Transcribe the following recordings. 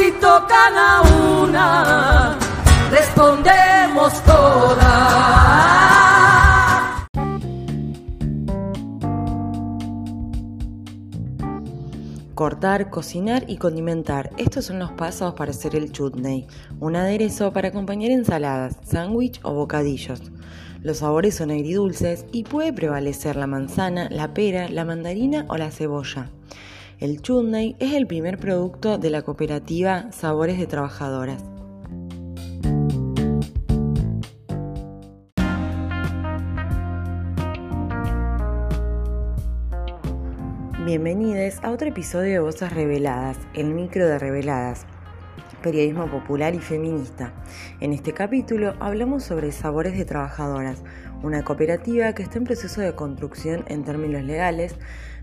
Si tocan a una, respondemos todas. Cortar, cocinar y condimentar. Estos son los pasos para hacer el chutney, un aderezo para acompañar ensaladas, sándwich o bocadillos. Los sabores son agridulces y puede prevalecer la manzana, la pera, la mandarina o la cebolla. El chutney es el primer producto de la cooperativa Sabores de Trabajadoras. Bienvenidos a otro episodio de Voces Reveladas, el micro de Reveladas, periodismo popular y feminista. En este capítulo hablamos sobre Sabores de Trabajadoras, una cooperativa que está en proceso de construcción en términos legales,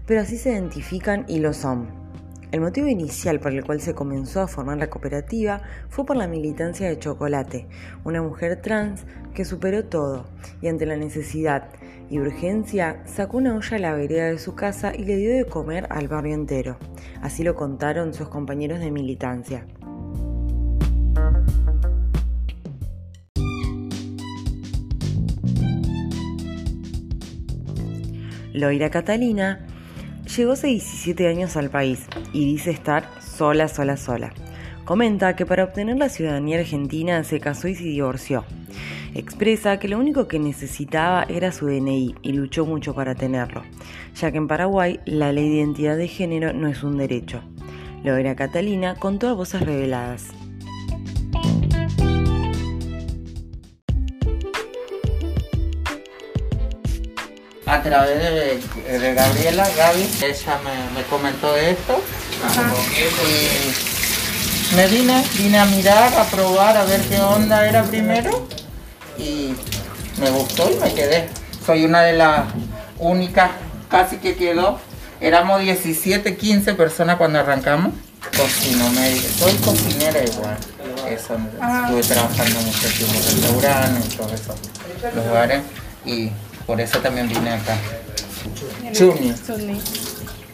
pero así se identifican y lo son. El motivo inicial por el cual se comenzó a formar la cooperativa fue por la militancia de Chocolate, una mujer trans que superó todo y ante la necesidad y urgencia sacó una olla a la vereda de su casa y le dio de comer al barrio entero. Así lo contaron sus compañeros de militancia. Loira Catalina Llegó hace 17 años al país y dice estar sola, sola, sola. Comenta que para obtener la ciudadanía argentina se casó y se divorció. Expresa que lo único que necesitaba era su DNI y luchó mucho para tenerlo, ya que en Paraguay la ley de identidad de género no es un derecho. Lo era Catalina con todas voces reveladas. A través de, Gabriela, Gaby, ella me, comentó esto. Y me vine, vine a mirar, a probar, a ver qué onda era primero. Y me gustó y me quedé. Soy una de las únicas casi que quedó. Éramos 17, 15 personas cuando arrancamos. Cocino médico, soy cocinera igual. Eso, estuve trabajando mucho tiempo en restaurantes, en todos esos lugares. Y por eso también vine acá. Chuni.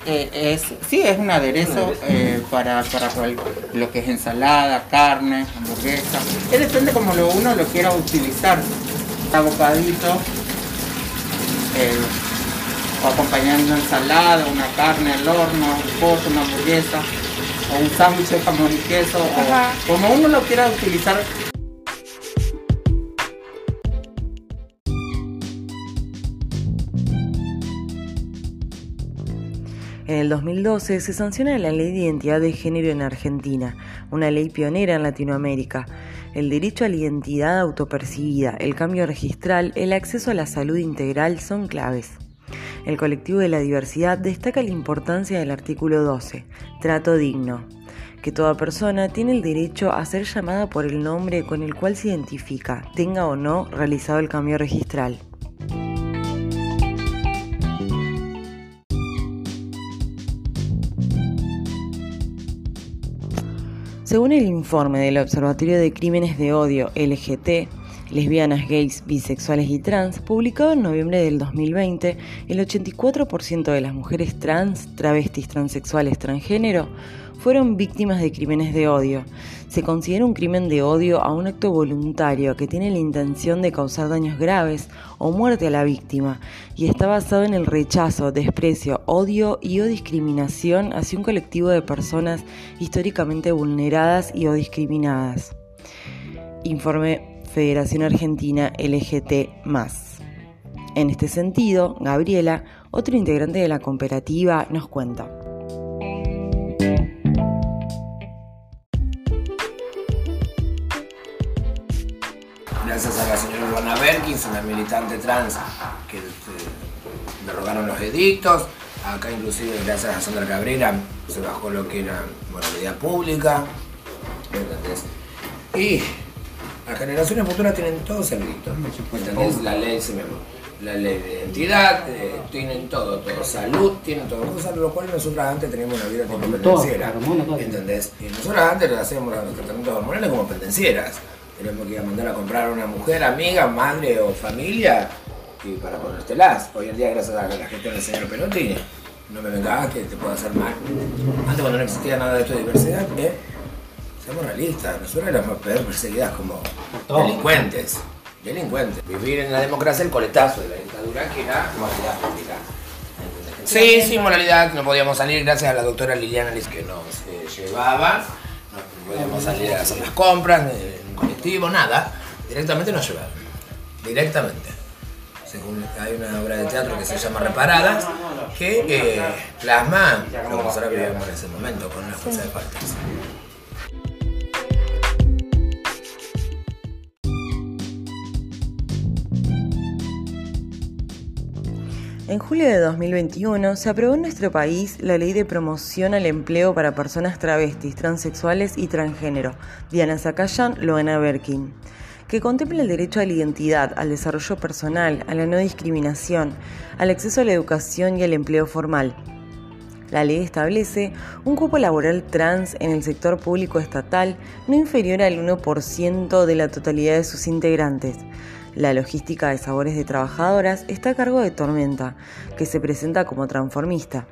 Eh, es, sí, es un aderezo eh, para, para, lo que es ensalada, carne, hamburguesa. Que depende como lo, uno lo quiera utilizar. Abocadito, eh, o acompañando ensalada, una carne al horno, un pollo, una hamburguesa, o un sándwich de jamón y queso, o como uno lo quiera utilizar En el 2012 se sanciona la Ley de Identidad de Género en Argentina, una ley pionera en Latinoamérica. El derecho a la identidad autopercibida, el cambio registral, el acceso a la salud integral son claves. El colectivo de la diversidad destaca la importancia del artículo 12, trato digno, que toda persona tiene el derecho a ser llamada por el nombre con el cual se identifica, tenga o no realizado el cambio registral. Según el informe del Observatorio de Crímenes de Odio LGT, lesbianas, gays, bisexuales y trans, publicado en noviembre del 2020, el 84% de las mujeres trans, travestis, transexuales, transgénero fueron víctimas de crímenes de odio. Se considera un crimen de odio a un acto voluntario que tiene la intención de causar daños graves o muerte a la víctima y está basado en el rechazo, desprecio, odio y o discriminación hacia un colectivo de personas históricamente vulneradas y o discriminadas. Informe Federación Argentina LGT. En este sentido, Gabriela, otro integrante de la cooperativa, nos cuenta. Berkins, una militante trans que derogaron los edictos. Acá inclusive gracias a Sandra Cabrera se bajó lo que era moralidad pública. Y las generaciones futuras tienen todo servido. ¿Entendés? La ley se me la ley de identidad, eh, tienen todo, todo, salud, tienen todo, cosas, lo cual nosotros antes teníamos una vida como pendenciera, ¿entendés? Y nosotros antes hacíamos los tratamientos hormonales como pendencieras, tenemos que ir a mandar a comprar a una mujer, amiga, madre o familia, y para ponértelas. Hoy en día, gracias a la gestión del señor Perotti, no me venga que te pueda hacer mal. Antes cuando no existía nada de esto de diversidad, ¿eh? seamos realistas, nosotros éramos perseguidas como delincuentes delincuentes. Vivir en la democracia el coletazo de la dictadura que era moralidad pública. Sí, sí, moralidad, no podíamos salir gracias a la doctora Liliana Liz que nos eh, llevaba, no podíamos salir a hacer las compras un nada, directamente nos llevaban, directamente. Según, hay una obra de teatro que se llama Reparadas, que eh, plasma lo que nosotros en ese momento con una fuerza de faltas. En julio de 2021 se aprobó en nuestro país la Ley de Promoción al Empleo para Personas Travestis, Transexuales y Transgénero, Diana Zacayán, Loena Berkin, que contempla el derecho a la identidad, al desarrollo personal, a la no discriminación, al acceso a la educación y al empleo formal. La ley establece un cupo laboral trans en el sector público estatal no inferior al 1% de la totalidad de sus integrantes la logística de sabores de trabajadoras está a cargo de Tormenta, que se presenta como transformista.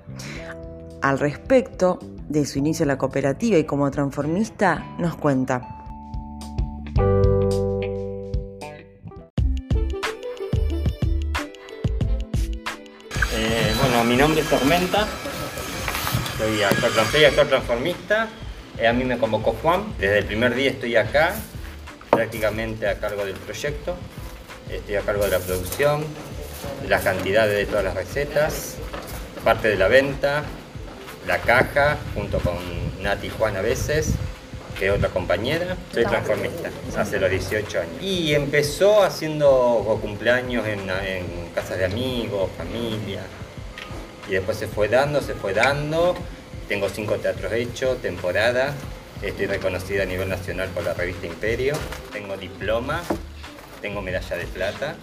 Al respecto de su inicio en la cooperativa y como transformista, nos cuenta. Eh, bueno, mi nombre es Tormenta, soy actor, transformista. Eh, a mí me convocó Juan, desde el primer día estoy acá, prácticamente a cargo del proyecto. Estoy a cargo de la producción, de las cantidades de todas las recetas, parte de la venta, la caja, junto con Nati Juan a veces, que es otra compañera. Soy transformista, hace los 18 años. Y empezó haciendo cumpleaños en, en casas de amigos, familia. Y después se fue dando, se fue dando. Tengo cinco teatros hechos, temporada. Estoy reconocida a nivel nacional por la revista Imperio. Tengo diploma tengo medalla de plata.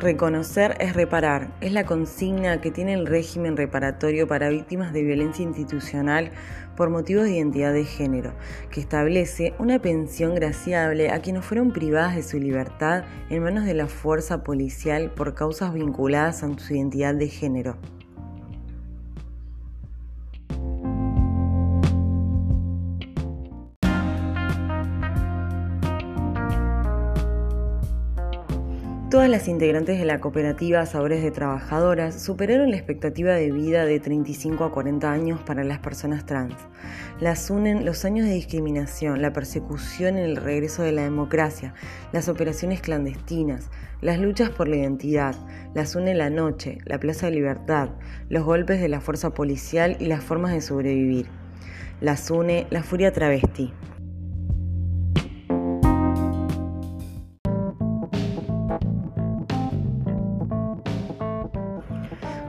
Reconocer es reparar, es la consigna que tiene el régimen reparatorio para víctimas de violencia institucional por motivos de identidad de género, que establece una pensión graciable a quienes fueron privadas de su libertad en manos de la fuerza policial por causas vinculadas a su identidad de género. Todas las integrantes de la cooperativa Sabores de Trabajadoras superaron la expectativa de vida de 35 a 40 años para las personas trans. Las unen los años de discriminación, la persecución en el regreso de la democracia, las operaciones clandestinas, las luchas por la identidad, las une la noche, la Plaza de Libertad, los golpes de la fuerza policial y las formas de sobrevivir. Las une la furia travesti.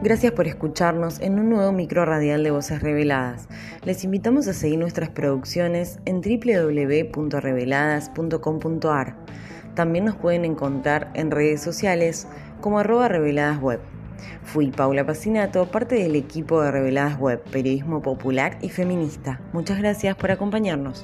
Gracias por escucharnos en un nuevo micro radial de Voces Reveladas. Les invitamos a seguir nuestras producciones en www.reveladas.com.ar. También nos pueden encontrar en redes sociales como arroba reveladas web. Fui Paula Pacinato, parte del equipo de Reveladas Web, periodismo popular y feminista. Muchas gracias por acompañarnos.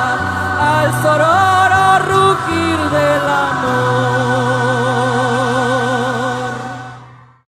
al soror.